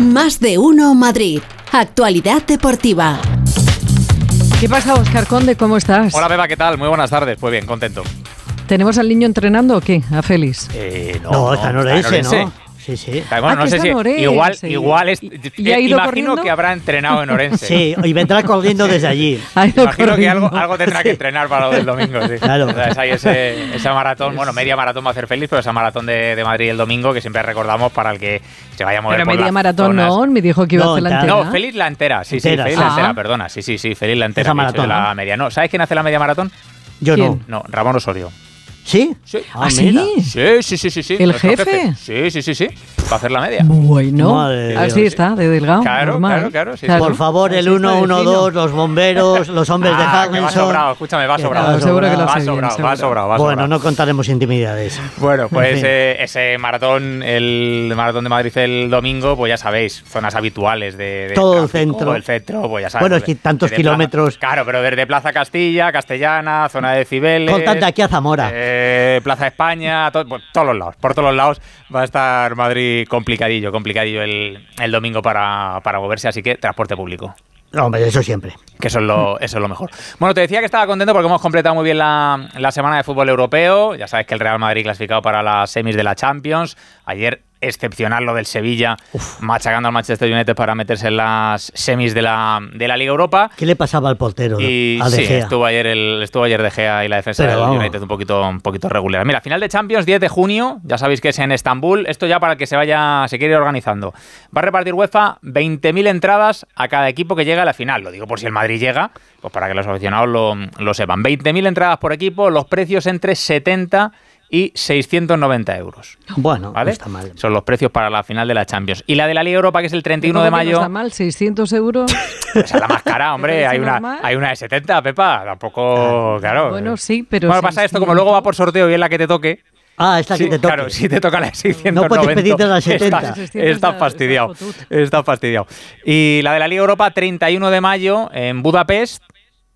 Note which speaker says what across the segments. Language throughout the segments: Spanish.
Speaker 1: Más de uno Madrid. Actualidad deportiva.
Speaker 2: ¿Qué pasa, Oscar Conde? ¿Cómo estás?
Speaker 3: Hola, Beba, ¿qué tal? Muy buenas tardes. Pues bien, contento.
Speaker 2: ¿Tenemos al niño entrenando o qué? A Félix.
Speaker 3: Eh,
Speaker 4: No, está en Orense, ¿no? Sí, sí.
Speaker 3: Bueno,
Speaker 2: Ah,
Speaker 3: no sé si igual, igual es,
Speaker 2: ¿Y- y ha ido
Speaker 3: imagino
Speaker 2: corriendo?
Speaker 3: que habrá entrenado en Orense.
Speaker 4: Sí, y vendrá corriendo desde allí.
Speaker 2: Ha ido
Speaker 3: Imagino que algo, algo tendrá que entrenar para lo del domingo. Sí.
Speaker 4: Claro.
Speaker 3: O sea, es ahí ese, esa maratón, bueno, media maratón va a hacer feliz, pero esa maratón de, de Madrid el domingo que siempre recordamos para el que se vaya a mover
Speaker 2: Pero
Speaker 3: por
Speaker 2: media
Speaker 3: las
Speaker 2: maratón
Speaker 3: zonas.
Speaker 2: no, me dijo que iba
Speaker 4: No,
Speaker 2: a hacer la
Speaker 4: entera.
Speaker 3: No, feliz la entera, sí, sí,
Speaker 4: Entera,
Speaker 3: feliz
Speaker 4: sí.
Speaker 3: la entera,
Speaker 2: Ah.
Speaker 3: perdona, sí, sí, sí, feliz la entera.
Speaker 4: Esa maratón,
Speaker 3: de la
Speaker 4: ¿no?
Speaker 3: media. No, ¿sabes quién hace la media maratón?
Speaker 4: Yo
Speaker 2: ¿Quién?
Speaker 4: no.
Speaker 3: No, Ramón Osorio.
Speaker 4: ¿Sí?
Speaker 3: Sí.
Speaker 2: ¿Ah,
Speaker 4: mira.
Speaker 2: sí?
Speaker 3: Sí, sí, sí, sí, sí.
Speaker 2: ¿El
Speaker 3: nuestro
Speaker 2: jefe?
Speaker 3: Sí, sí, sí, sí. Va a hacer la media.
Speaker 2: Bueno,
Speaker 4: Madre
Speaker 2: así
Speaker 4: Dios.
Speaker 2: está, de delgado.
Speaker 3: Claro,
Speaker 2: normal.
Speaker 3: claro, claro, sí.
Speaker 4: Por favor, el
Speaker 2: Así está de
Speaker 4: 112,
Speaker 2: fino.
Speaker 4: los bomberos, los hombres de
Speaker 3: Ah, va sobrado, escúchame, va sobrado.
Speaker 4: va
Speaker 2: Seguro que lo
Speaker 3: Va sobrado, va sobrado,
Speaker 4: Bueno,
Speaker 3: sobrado.
Speaker 4: no contaremos intimidades.
Speaker 3: Bueno, pues
Speaker 4: En fin.
Speaker 3: eh, ese maratón, el maratón de Madrid el domingo, pues ya sabéis, zonas habituales de, de
Speaker 4: Todo el centro.
Speaker 3: El centro, pues ya sabéis.
Speaker 4: Bueno, es
Speaker 3: pues,
Speaker 4: que tantos kilómetros.
Speaker 3: Plaza- claro, pero desde Plaza Castilla, Castellana, zona de Cibeles.
Speaker 4: Contan de aquí a Zamora.
Speaker 3: eh, Plaza España, to- por todos los lados. Por todos los lados va a estar Madrid complicadillo, complicadillo el, el domingo para, para moverse, así que transporte público.
Speaker 4: No, hombre, eso siempre.
Speaker 3: Que eso es, lo, eso es lo mejor. Bueno, te decía que estaba contento porque hemos completado muy bien la, la semana de fútbol europeo. Ya sabes que el Real Madrid clasificado para las semis de la Champions. Ayer excepcional lo del Sevilla, machacando al Manchester United para meterse en las semis de la, de la Liga Europa.
Speaker 4: ¿Qué le pasaba al portero?
Speaker 3: Y
Speaker 4: a De
Speaker 3: sí,
Speaker 4: Gea?
Speaker 3: estuvo ayer, el, estuvo ayer De Gea y la defensa
Speaker 4: Pero
Speaker 3: del
Speaker 4: vamos.
Speaker 3: United un poquito, un poquito regular. Mira, final de Champions, 10 de junio, ya sabéis que es en Estambul. Esto ya para que se vaya, se quiere ir organizando. Va a repartir UEFA 20.000 entradas a cada equipo que llega a la final. Lo digo por si el Madrid llega, pues para que los aficionados lo, lo sepan. 20.000 entradas por equipo, los precios entre 70 y 690 euros.
Speaker 4: Bueno,
Speaker 3: ¿Vale?
Speaker 4: no está mal.
Speaker 3: Son los precios para la final de la Champions. Y la de la Liga Europa, que es el 31
Speaker 2: ¿Cómo
Speaker 3: de
Speaker 2: que no
Speaker 3: mayo.
Speaker 2: está mal, 600 euros.
Speaker 3: Pues es la más cara,
Speaker 2: ¿Te
Speaker 3: hombre. Hay una,
Speaker 2: normal?
Speaker 3: hay una de 70, Pepa. Tampoco, claro.
Speaker 2: Bueno, sí, pero
Speaker 3: Bueno, pasa esto, como luego va por sorteo y es la que te toque.
Speaker 4: Ah, esta
Speaker 3: sí,
Speaker 4: que te toque.
Speaker 3: Claro, si te toca la de 690.
Speaker 4: No puedes pedirte la de 70.
Speaker 3: Estás,
Speaker 2: 600
Speaker 3: estás
Speaker 2: está-
Speaker 3: fastidiado. Estás fastidiado. Y la de la Liga Europa, 31 de mayo en Budapest.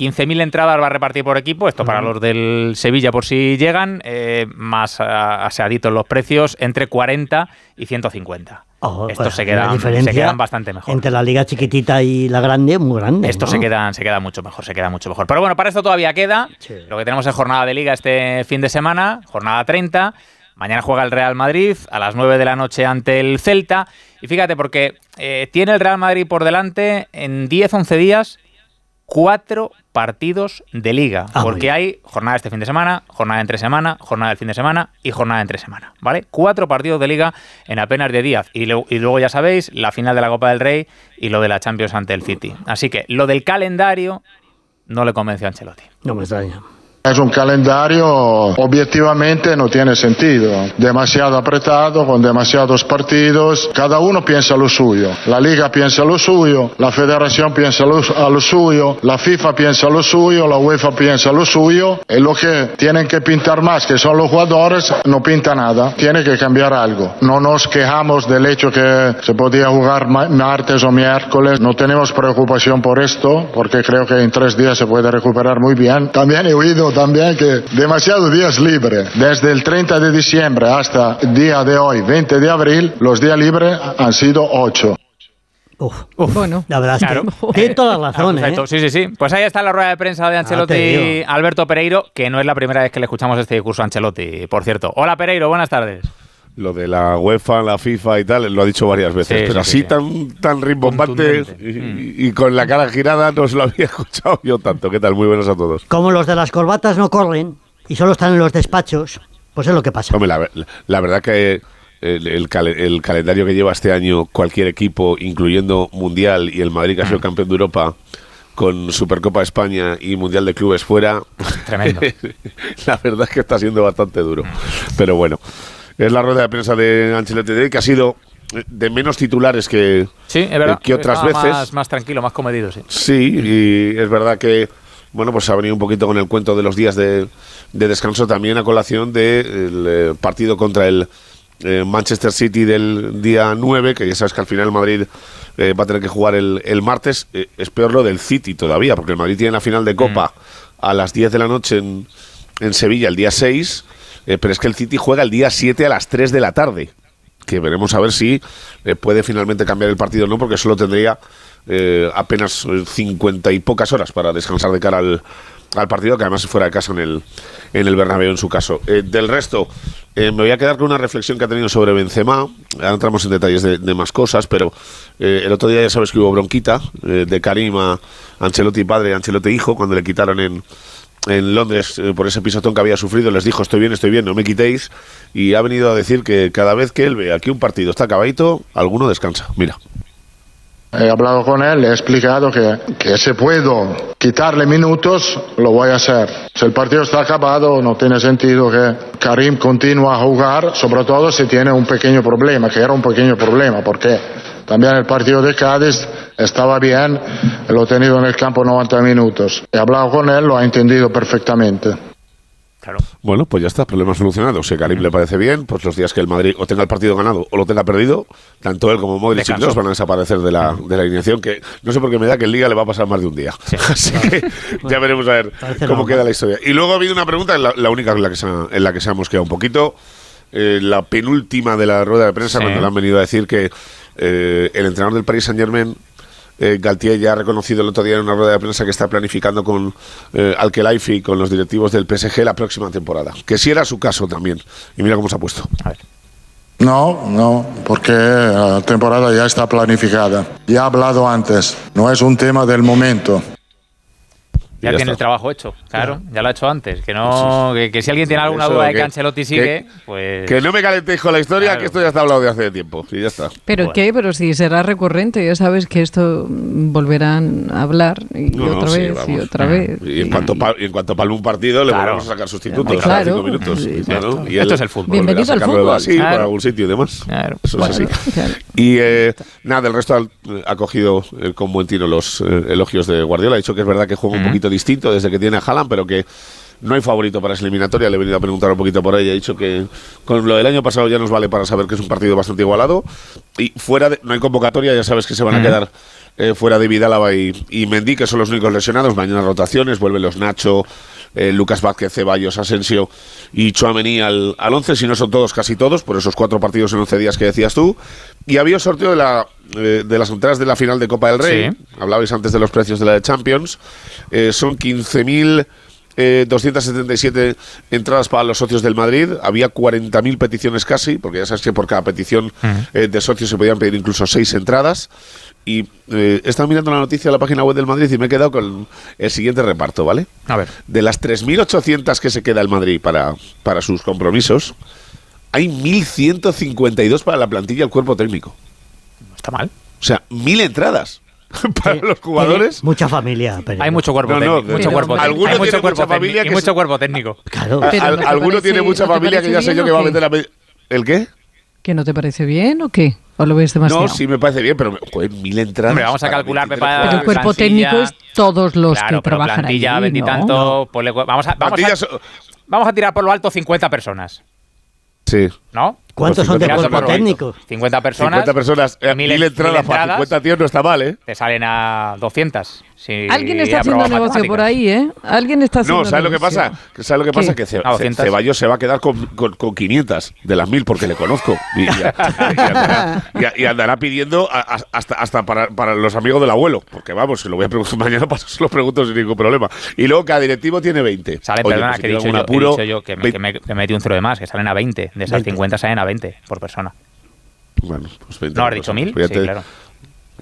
Speaker 3: 15.000 entradas va a repartir por equipo, esto para los del Sevilla por si llegan, eh, más aseaditos los precios, entre 40 y 150.
Speaker 4: Oh,
Speaker 3: Estos
Speaker 4: pues,
Speaker 3: se quedan,
Speaker 4: diferencia
Speaker 3: se quedan bastante mejor.
Speaker 4: Entre la liga chiquitita y la grande, muy grande.
Speaker 3: Estos
Speaker 4: ¿no?
Speaker 3: se quedan, se quedan mucho mejor, se queda mucho mejor. Pero bueno, para esto todavía queda.
Speaker 4: Sí.
Speaker 3: Lo que tenemos es jornada de liga este fin de semana, jornada 30. Mañana juega el Real Madrid a las 9 de la noche ante el Celta. Y fíjate, porque eh, tiene el Real Madrid por delante en 10-11 días cuatro partidos de liga.
Speaker 4: Ah,
Speaker 3: porque hay jornada este fin de semana, jornada entre semana, jornada del fin de semana y jornada entre semana. ¿Vale? Cuatro partidos de liga en apenas de días. Y, y luego ya sabéis, la final de la Copa del Rey y lo de la Champions ante el City. Así que lo del calendario no le convenció a Ancelotti.
Speaker 4: No me extraña.
Speaker 5: Es un calendario objetivamente no tiene sentido, demasiado apretado, con demasiados partidos, cada uno piensa lo suyo, la liga piensa lo suyo, la federación piensa lo, a lo suyo, la FIFA piensa lo suyo, la UEFA piensa lo suyo, y lo que tienen que pintar más, que son los jugadores, no pinta nada, tiene que cambiar algo. No nos quejamos del hecho que se podía jugar ma- martes o miércoles, no tenemos preocupación por esto, porque creo que en tres días se puede recuperar muy bien. También he oído también que demasiados días libres, desde el 30 de diciembre hasta el día de hoy, 20 de abril, los días libres han sido ocho.
Speaker 4: Uf,
Speaker 2: Bueno,
Speaker 4: la verdad es
Speaker 3: Claro.
Speaker 4: que tiene toda la razón, ¿eh?
Speaker 3: Perfecto, sí, sí, sí. Pues ahí está la rueda de prensa de
Speaker 4: te
Speaker 3: Ancelotti
Speaker 4: digo.
Speaker 3: Alberto Pereiro, que no es la primera vez que le escuchamos este discurso a Ancelotti, por cierto. Hola Pereiro, buenas tardes.
Speaker 6: Lo de la UEFA, la FIFA y tal, lo ha dicho varias veces,
Speaker 3: Sí,
Speaker 6: pero
Speaker 3: sí, sí,
Speaker 6: así
Speaker 3: sí.
Speaker 6: tan, tan rimbombante y, y con la cara girada no se lo había escuchado yo tanto. ¿Qué tal? Muy buenos a todos.
Speaker 4: Como los de las corbatas no corren y solo están en los despachos, pues es lo que pasa.
Speaker 6: Hombre, la, la verdad que el, el cale- el calendario que lleva este año cualquier equipo, incluyendo Mundial y el Madrid que ha sido
Speaker 3: Mm.
Speaker 6: campeón de Europa, con Supercopa de España y Mundial de Clubes fuera,
Speaker 3: Tremendo.
Speaker 6: la verdad es que está siendo bastante duro. Pero bueno, es la rueda de prensa de Ancelotti que ha sido de menos titulares que,
Speaker 3: Sí, es verdad.
Speaker 6: que otras
Speaker 3: Estaba
Speaker 6: veces.
Speaker 3: Más, más tranquilo, más comedido, sí.
Speaker 6: Sí, y es verdad que, bueno, pues ha venido un poquito con el cuento de los días de, de descanso también a colación del eh, partido contra el eh, Manchester City del día 9, que ya sabes que al final el Madrid eh, va a tener que jugar el, el martes. Eh, es peor lo del City todavía, porque el Madrid tiene la final de Copa a las 10 de la noche en, en Sevilla el día 6, eh, pero es que el City juega el día 7 a las 3 de la tarde. que veremos a ver si eh, puede finalmente cambiar el partido o no, porque solo tendría eh, apenas 50 y pocas horas para descansar de cara al, al partido, que además fuera de casa en el, en el Bernabéu en su caso. Del resto, me voy a quedar con una reflexión que ha tenido sobre Benzema. Ahora entramos en detalles de, más cosas, pero el otro día ya sabes que hubo bronquita de Karim a Ancelotti padre Ancelotti hijo cuando le quitaron en, en Londres eh, por ese pisotón que había sufrido. Les dijo, estoy bien, estoy bien, no me quitéis. Y ha venido a decir que cada vez que él ve aquí un partido está acabadito, alguno descansa. Mira.
Speaker 5: He hablado con él, le he explicado que, que si puedo quitarle minutos, lo voy a hacer. Si el partido está acabado, no tiene sentido que Karim continúe a jugar, sobre todo si tiene un pequeño problema, que era un pequeño problema, porque también el partido de Cádiz estaba bien, lo he tenido en el campo 90 minutos. He hablado con él, lo ha entendido perfectamente.
Speaker 3: Claro.
Speaker 6: Bueno, pues ya está, problema solucionado. Si a Karim le parece bien, pues los días que el Madrid o tenga el partido ganado o lo tenga perdido, tanto él como Modric y van a desaparecer de la, de la alineación, que no sé por qué me da que en Liga le va a pasar más de un día. Así que ya veremos a ver cómo
Speaker 4: normal.
Speaker 6: queda la historia. Y luego ha habido una pregunta, la, la única en la que se ha, en la que se ha mosqueado un poquito, eh, la penúltima de la rueda de prensa,
Speaker 3: Sí.
Speaker 6: cuando le han venido a decir que eh, el entrenador del Paris Saint-Germain eh, Galtier ya ha reconocido el otro día en una rueda de prensa que está planificando con eh, y con los directivos del PSG la próxima temporada. Que si era su caso también. Y mira cómo se ha puesto.
Speaker 3: A ver.
Speaker 5: No, no, porque la temporada ya está planificada. Ya he hablado antes, no es un tema del momento.
Speaker 3: Ya,
Speaker 6: ya
Speaker 3: tiene
Speaker 6: está.
Speaker 3: el trabajo hecho, claro, ya lo ha hecho antes. Que no, que, que si alguien tiene alguna
Speaker 6: Eso,
Speaker 3: duda de que
Speaker 6: que-
Speaker 3: Ancelotti
Speaker 6: que-
Speaker 3: sigue, pues
Speaker 6: Que no me calentéis con la historia,
Speaker 3: Claro.
Speaker 6: que esto ya está hablado de hace tiempo. Y ya está.
Speaker 2: ¿Pero
Speaker 3: Bueno.
Speaker 2: qué? Pero si será recurrente, ya sabes que esto volverán a hablar y
Speaker 6: No, no,
Speaker 2: otra
Speaker 6: sí,
Speaker 2: vez y otra vez.
Speaker 6: Y en cuanto, pa- y en cuanto palme un partido, le volvemos a sacar sustitutos
Speaker 2: Claro.
Speaker 6: cada cinco minutos.
Speaker 2: Sí.
Speaker 6: Y
Speaker 3: Esto es el fútbol.
Speaker 6: volverá a
Speaker 2: Bienvenido al fútbol.
Speaker 3: Claro.
Speaker 6: por algún sitio y demás.
Speaker 3: Claro.
Speaker 6: Eso es así. Y eh, nada, el resto ha, ha cogido eh, con buen tino los eh, elogios de Guardiola. Ha dicho que es verdad que juega un poquito distinto desde que tiene a Haaland, pero que no hay favorito para esa eliminatoria. Le he venido a preguntar un poquito por ahí. Ha dicho que con lo del año pasado ya nos vale para saber que es un partido bastante igualado. Y fuera de, no hay convocatoria, ya sabes que se van a quedar eh, fuera de Vidálava y, y Mendy, que son los únicos lesionados. Mañana rotaciones, vuelven los Nacho, eh, Lucas Vázquez, Ceballos, Asensio y Chuamení al, al 11, si no son todos, casi todos, por esos cuatro partidos en 11 días que decías tú. Y había sorteo de, la, eh, de las entradas de la final de Copa del Rey.
Speaker 3: Sí.
Speaker 6: Hablabais antes de los precios de la de Champions. Eh, son 15.000. eh, 277 entradas para los socios del Madrid. Había 40.000 peticiones casi, porque ya sabes que por cada petición eh, de socios se podían pedir incluso seis entradas. Y eh, he estado mirando la noticia de la página web del Madrid y me he quedado con el siguiente reparto, ¿vale?
Speaker 3: A ver.
Speaker 6: De las 3.800 que se queda el Madrid para, para sus compromisos, hay 1.152 para la plantilla y el cuerpo técnico.
Speaker 3: No está mal.
Speaker 6: O sea, 1.000 entradas para
Speaker 4: Tiene-
Speaker 6: los jugadores.
Speaker 4: Mucha familia. Pereiro.
Speaker 3: Hay mucho cuerpo
Speaker 6: No, no,
Speaker 3: técnico.
Speaker 6: pero
Speaker 3: mucho cuerpo
Speaker 2: alguno
Speaker 3: técnico. Hay
Speaker 6: tiene
Speaker 3: mucho cuerpo
Speaker 6: mucha familia
Speaker 3: técnico.
Speaker 6: que
Speaker 3: Y mucho cuerpo técnico.
Speaker 4: Claro.
Speaker 2: Pero
Speaker 6: Al-
Speaker 2: ¿no te
Speaker 6: alguno
Speaker 2: parece-
Speaker 6: tiene mucha
Speaker 2: no
Speaker 6: familia que ya sé yo
Speaker 2: bien
Speaker 6: que
Speaker 2: o
Speaker 6: va a
Speaker 2: qué?
Speaker 6: meter a... me- ¿El qué?
Speaker 2: ¿Que no te parece bien o qué? ¿O lo ves demasiado?
Speaker 6: No, sí me parece bien, pero joder, mil entradas.
Speaker 3: Hombre, vamos a
Speaker 6: para
Speaker 3: calcular,
Speaker 6: 23
Speaker 3: Pepa,
Speaker 2: Pero el cuerpo técnico es todos los
Speaker 3: claro,
Speaker 2: que
Speaker 3: pero
Speaker 2: trabajan
Speaker 3: plantilla,
Speaker 2: allí,
Speaker 3: veintitanto,
Speaker 2: ¿no?
Speaker 3: ponle cu- vamos a, vamos, a, vamos a tirar por lo alto 50 personas,
Speaker 6: Sí.
Speaker 3: ¿no?
Speaker 4: ¿Cuántos son de
Speaker 6: 50
Speaker 4: cuerpo técnico?
Speaker 3: 50 personas.
Speaker 6: 50 personas, eh,
Speaker 3: mil-
Speaker 6: mil, entradas para
Speaker 3: entradas.
Speaker 6: 50 tíos no está mal, ¿eh?
Speaker 3: Te salen a 200. Si
Speaker 2: Alguien está
Speaker 3: he
Speaker 2: haciendo negocio por ahí, ¿eh? Alguien está haciendo
Speaker 6: No, ¿sabes lo que
Speaker 2: negocio.
Speaker 6: pasa? ¿Sabes lo que
Speaker 2: ¿Qué?
Speaker 6: pasa? Que Ce- Ce-
Speaker 3: 200.
Speaker 6: Ceballos se va a quedar con, con, con 500 de las 1000 porque le conozco. Y, y- y andará, y- y andará pidiendo a- hasta, hasta para, para los amigos del abuelo. Porque vamos, se lo voy a preguntar mañana, paso, se lo pregunto sin ningún problema. Y luego cada directivo tiene 20.
Speaker 3: Salen,
Speaker 6: Oye,
Speaker 3: perdona,
Speaker 6: pues si
Speaker 3: que he dicho, yo, he
Speaker 6: apuro,
Speaker 3: dicho yo que me, que me- que metí un cero de más, que salen a 20. De esas
Speaker 4: 20.
Speaker 3: 50 salen a 20 por persona.
Speaker 6: Bueno, pues 20
Speaker 3: ¿No has dicho
Speaker 6: persona.
Speaker 3: 1000?
Speaker 6: Pues ya
Speaker 3: Sí,
Speaker 6: te-
Speaker 3: claro.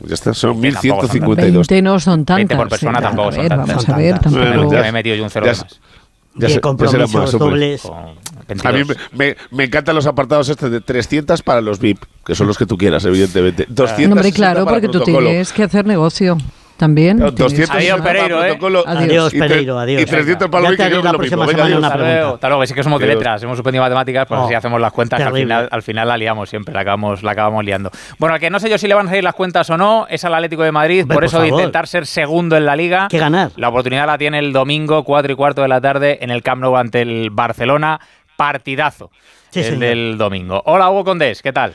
Speaker 6: Ya está, son
Speaker 3: Que tampoco son
Speaker 6: 1152.
Speaker 2: 20 no son tantas.
Speaker 3: 20 por persona
Speaker 2: sí,
Speaker 3: tampoco
Speaker 2: a
Speaker 3: son tantas.
Speaker 2: Vamos
Speaker 4: Son
Speaker 2: a ver,
Speaker 4: tantas.
Speaker 2: tampoco...
Speaker 6: Bueno,
Speaker 3: Que
Speaker 6: ya-
Speaker 3: me he metido yo un cero
Speaker 6: ya
Speaker 3: de
Speaker 6: se-
Speaker 3: más.
Speaker 6: Ya se- ya
Speaker 4: compromisos
Speaker 6: más,
Speaker 4: dobles.
Speaker 6: A mí
Speaker 3: 22.
Speaker 6: me, me- me encantan los apartados este de 300 para los VIP, que son los que tú quieras, evidentemente. 200
Speaker 2: Hombre, claro, porque tú tienes que hacer negocio también.
Speaker 6: No,
Speaker 2: Tienes
Speaker 6: 200
Speaker 2: que-
Speaker 3: Adiós, Pereiro, ¿eh?
Speaker 2: Adiós.
Speaker 4: Adiós, Pereiro, adiós.
Speaker 6: Y 300 para VIP, que
Speaker 4: la
Speaker 6: es lo mismo. Venga, adiós.
Speaker 4: una
Speaker 3: Hasta
Speaker 4: pregunta.
Speaker 3: luego, hasta luego. Sí que somos de letras, hemos suspendido matemáticas, pues
Speaker 4: Oh,
Speaker 3: así hacemos las cuentas, que al final, al final la liamos siempre, la acabamos, la acabamos liando. Bueno, al que no sé yo si le van a salir las cuentas o no, es al Atlético de Madrid,
Speaker 4: Hombre,
Speaker 3: por
Speaker 4: por
Speaker 3: eso de intentar ser segundo en la Liga.
Speaker 4: Que ganar.
Speaker 3: La oportunidad la tiene el domingo, 4 y cuarto de la tarde, en el Camp Nou ante el Barcelona. Partidazo
Speaker 4: Sí,
Speaker 3: el
Speaker 4: señor.
Speaker 3: del domingo. Hola, Hugo Condés, ¿qué tal?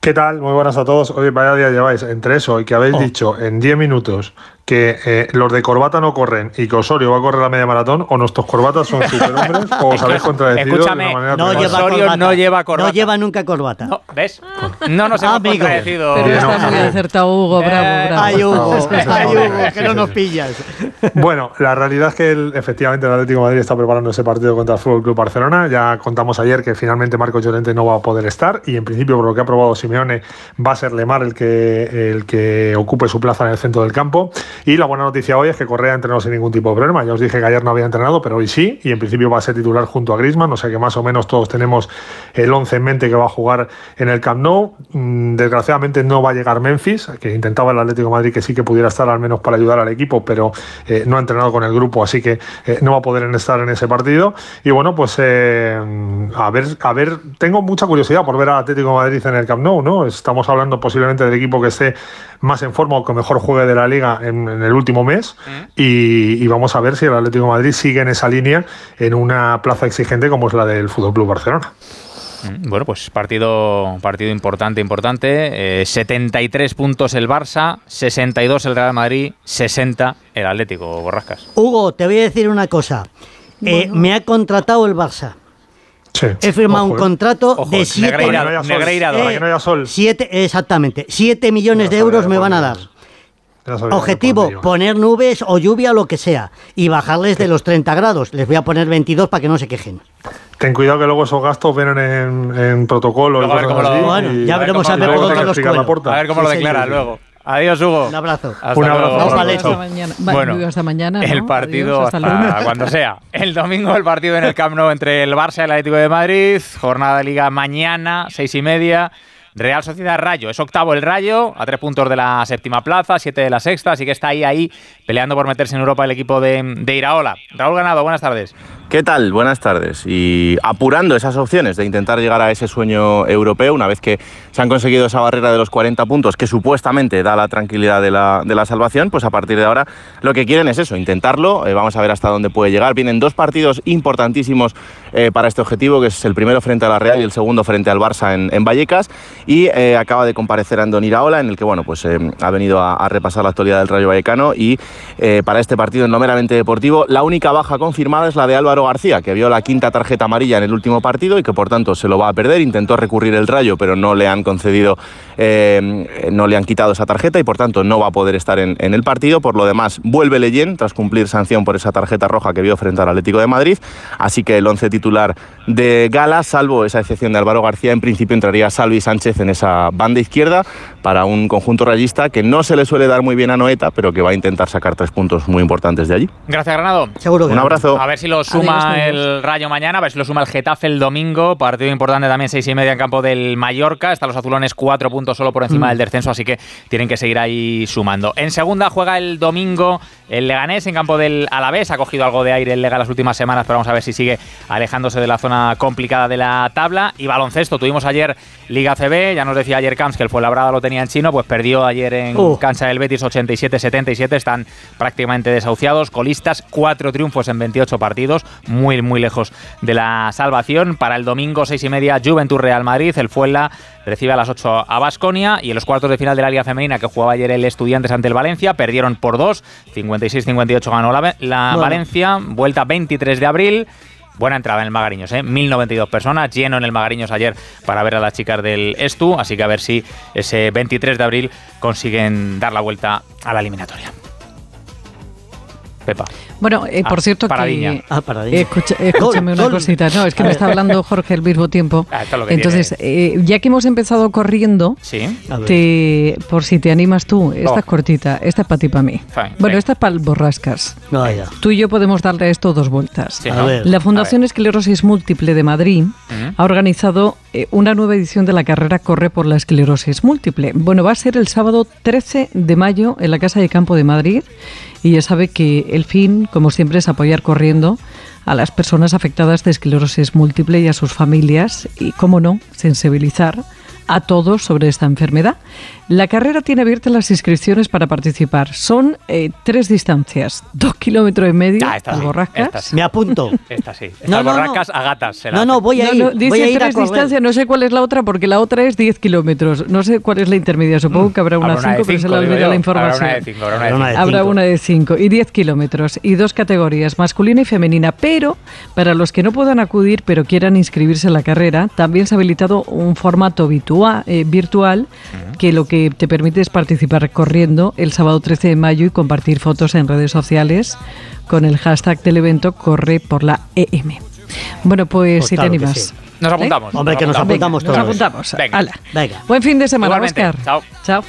Speaker 7: ¿Qué tal? Muy buenas a todos. Hoy vaya día lleváis entre eso y que habéis
Speaker 4: Oh.
Speaker 7: dicho en 10 minutos que eh, los de corbata no corren y que Osorio va a correr la media maratón, o nuestros corbatas son superhombres, o os habéis contradecido
Speaker 3: Escúchame,
Speaker 7: de una manera
Speaker 4: No lleva
Speaker 3: Osorio
Speaker 4: corbata.
Speaker 3: no lleva corbata.
Speaker 4: No lleva nunca corbata.
Speaker 3: No, ¿Ves? No nos hemos
Speaker 4: Amigo.
Speaker 3: contradecido.
Speaker 2: Pero está
Speaker 7: no,
Speaker 2: muy
Speaker 7: no.
Speaker 2: acertado, Hugo. Bravo,
Speaker 3: Eh,
Speaker 2: bravo.
Speaker 4: Ay, Hugo, ay, Hugo, que no nos pillas.
Speaker 7: Bueno, la realidad es que el- efectivamente el Atlético de Madrid está preparando ese partido contra el Fútbol Club Barcelona. Ya contamos ayer que finalmente Marco Llorente no va a poder estar y en principio por lo que ha probado Simeone va a ser Lemar el que el que ocupe su plaza en el centro del campo. Y la buena noticia hoy es que Correa ha entrenado sin ningún tipo de problema. Ya os dije que ayer no había entrenado, pero hoy sí y en principio va a ser titular junto a Griezmann. O sea que más o menos todos tenemos el 11 en mente que va a jugar en el Camp Nou. Mm, Desgraciadamente no va a llegar Memphis, que intentaba el Atlético Madrid que sí que pudiera estar al menos para ayudar al equipo, pero eh, no ha entrenado con el grupo, así que eh, no va a poder estar en ese partido. Y bueno, pues eh, a ver, a ver, tengo mucha curiosidad por ver al Atlético Madrid en el Camp Nou, ¿no? Estamos hablando posiblemente del equipo que esté más en forma o que mejor juegue de la liga en, en el último mes. Y, y vamos a ver si el Atlético de Madrid sigue en esa línea en una plaza exigente como es la del Fútbol Club Barcelona.
Speaker 3: Mm, Bueno, pues partido, partido importante, importante. Eh, 73 puntos el Barça, 62 el Real Madrid, 60 el Atlético, Borrascas.
Speaker 4: Hugo, te voy a decir una cosa. Eh, me ha contratado el Barça.
Speaker 7: Sí.
Speaker 4: He firmado
Speaker 7: Ojo,
Speaker 4: un
Speaker 7: eh.
Speaker 4: contrato
Speaker 3: Ojo,
Speaker 4: de 7
Speaker 7: Para que no
Speaker 3: Negreira-. Negreira
Speaker 7: que no
Speaker 4: exactamente, 7 millones de euros me van a dar.
Speaker 7: ibas. Ya sabía de
Speaker 4: Objetivo, poner nubes o lluvia o lo que sea. Y bajarles de los 30 grados. Les voy a poner 22 para que no se quejen.
Speaker 7: Ten cuidado que luego esos gastos vienen en, en protocolo
Speaker 3: Luego
Speaker 7: y
Speaker 3: a ver cómo lo-.
Speaker 4: Bueno,
Speaker 7: y-
Speaker 4: ya
Speaker 3: a ver
Speaker 4: veremos
Speaker 3: cómo-
Speaker 4: a ver.
Speaker 3: A ver cómo
Speaker 4: Sí,
Speaker 3: lo
Speaker 4: sí,
Speaker 3: declara
Speaker 4: sí.
Speaker 3: luego. Adiós, Hugo.
Speaker 4: Un abrazo.
Speaker 3: Hasta
Speaker 7: Un abrazo,
Speaker 3: luego.
Speaker 2: Hasta mañana.
Speaker 3: Bueno,
Speaker 2: hasta mañana.
Speaker 3: El
Speaker 2: ¿no?
Speaker 3: partido
Speaker 2: Adiós,
Speaker 3: hasta,
Speaker 2: hasta lunes.
Speaker 3: cuando sea. El domingo el partido en el Camp Nou entre el Barça y el Atlético de Madrid. Jornada de Liga mañana, seis y media. Real Sociedad Rayo. Es octavo el Rayo, a tres puntos de la séptima plaza, siete de la sexta, así que está ahí, ahí, peleando por meterse en Europa el equipo de, de Iraola. Raúl Ganado, buenas tardes.
Speaker 8: ¿Qué tal? Buenas tardes. Y apurando esas opciones de intentar llegar a ese sueño europeo, una vez que se han conseguido esa barrera de los 40 puntos que supuestamente da la tranquilidad de la, de la salvación, pues a partir de ahora lo que quieren es eso, intentarlo. Eh, vamos a ver hasta dónde puede llegar. Vienen dos partidos importantísimos eh, para este objetivo, que es el primero frente a la Real y el segundo frente al Barça en, en Vallecas. Y eh, acaba de comparecer Andón Iraola, en el que bueno, pues, eh, ha venido a, repasar la actualidad del Rayo Vallecano. Y eh, para este partido en lo meramente deportivo, la única baja confirmada es la de Álvaro García, que vio la quinta tarjeta amarilla en el último partido y que por tanto se lo va a perder. Intentó recurrir el Rayo, pero no le han concedido, no le han quitado esa tarjeta y por tanto no va a poder estar en, en el partido. Por lo demás, vuelve Leyen tras cumplir sanción por esa tarjeta roja que vio frente al Atlético de Madrid. Así que el once titular de Gala, salvo esa excepción de Álvaro García, en principio entraría Salvi Sánchez en esa banda izquierda para un conjunto rayista que no se le suele dar muy bien a Noeta, pero que va a intentar sacar tres puntos muy importantes de allí.
Speaker 3: Gracias, Granado.
Speaker 4: Seguro que
Speaker 8: Un abrazo.
Speaker 3: A ver si lo suma
Speaker 2: Adiós,
Speaker 3: el. Rayo mañana, a ver si lo suma el Getafe el domingo. Partido importante también, seis y media en campo del Mallorca. Están los azulones cuatro puntos solo por encima del descenso, así que tienen que seguir ahí sumando. En segunda juega el domingo el Leganés en campo del Alavés. Ha cogido algo de aire el Lega las últimas semanas, pero vamos a ver si sigue alejándose de la zona complicada de la tabla. Y baloncesto, tuvimos ayer Liga CB, ya nos decía ayer Camps que el Fuenlabrada lo tenía en chino, pues perdió ayer en
Speaker 4: Uh.
Speaker 3: cancha del Betis 87-77, están prácticamente desahuciados, colistas, cuatro triunfos en 28 partidos, muy muy lejos de la salvación. Para el domingo, seis y media, Juventud Real Madrid, el Fuenla recibe a las 8 a Basconia y en los cuartos de final de la Liga Femenina que jugaba ayer el Estudiantes ante el Valencia, perdieron por dos, 56-58 ganó la, la
Speaker 4: Bueno.
Speaker 3: Valencia, vuelta 23 de abril. Buena entrada en el Magariños, ¿eh? 1092 personas, lleno en el Magariños ayer para ver a las chicas del Estu, así que a ver si ese 23 de abril consiguen dar la vuelta a la eliminatoria. Pepa.
Speaker 2: Bueno, eh, por
Speaker 3: Ah,
Speaker 2: cierto
Speaker 3: Paradilla.
Speaker 2: que...
Speaker 4: Ah, paradilla.
Speaker 2: Escucha- escúchame
Speaker 4: Gol,
Speaker 2: una cosita. No, es que me está hablando Jorge al mismo tiempo.
Speaker 3: Ah, esto es lo que
Speaker 2: Entonces, eh, ya que hemos empezado corriendo,
Speaker 3: Sí.
Speaker 2: Te, por si te animas tú, esta
Speaker 3: Oh.
Speaker 2: es cortita, esta es para ti y para mí.
Speaker 3: Fine,
Speaker 2: bueno,
Speaker 3: sí.
Speaker 2: esta es para el borrascas. Tú y yo podemos darle a esto dos vueltas.
Speaker 3: Sí,
Speaker 4: A
Speaker 3: ¿no?
Speaker 4: ver.
Speaker 2: La Fundación Esclerosis Múltiple de Madrid
Speaker 3: Ujú.
Speaker 2: ha organizado eh, una nueva edición de la carrera Corre por la Esclerosis Múltiple. Bueno, va a ser el sábado 13 de mayo en la Casa de Campo de Madrid y ya sabe que el fin, como siempre, es apoyar corriendo a las personas afectadas de esclerosis múltiple y a sus familias y, cómo no, sensibilizar a todos sobre esta enfermedad. La carrera tiene abiertas las inscripciones para participar. Son eh, tres distancias, dos kilómetros y medio
Speaker 3: Ah, esta sí,
Speaker 2: Borrascas.
Speaker 3: esta sí.
Speaker 4: Me apunto.
Speaker 3: Esta sí. Estas
Speaker 4: No, no, no.
Speaker 3: borrascas a gatas. se la
Speaker 4: No, no, voy a
Speaker 2: No,
Speaker 4: ir.
Speaker 2: no,
Speaker 4: voy
Speaker 2: dice
Speaker 4: a ir a
Speaker 2: tres
Speaker 4: correr.
Speaker 2: distancias, no sé cuál es la otra, porque la otra es 10 kilómetros. No sé cuál es la intermedia, supongo que habrá una
Speaker 3: Habrá una de
Speaker 2: 5, pero se
Speaker 3: cinco,
Speaker 2: le
Speaker 3: digo
Speaker 2: olvida la información.
Speaker 3: Habrá una de cinco, habrá una de cinco.
Speaker 2: Habrá
Speaker 4: cinco.
Speaker 2: una de 5 y 10 kilómetros y dos categorías, masculina y femenina. Pero para los que no puedan acudir pero quieran inscribirse en la carrera, también se ha habilitado un formato eh, virtual que lo que te permite es participar corriendo el sábado 13 de mayo y compartir fotos en redes sociales con el hashtag del evento Corre por la EM. Bueno, pues,
Speaker 4: Pues
Speaker 2: si
Speaker 4: claro
Speaker 2: te animas.
Speaker 4: sí.
Speaker 3: Nos apuntamos.
Speaker 4: Hombre, que nos
Speaker 2: Venga,
Speaker 4: apuntamos
Speaker 2: nos
Speaker 4: todos.
Speaker 2: apuntamos.
Speaker 3: Venga.
Speaker 4: Venga.
Speaker 2: Buen fin de semana,
Speaker 3: Igualmente.
Speaker 2: Oscar.
Speaker 3: Chao.
Speaker 2: Chao.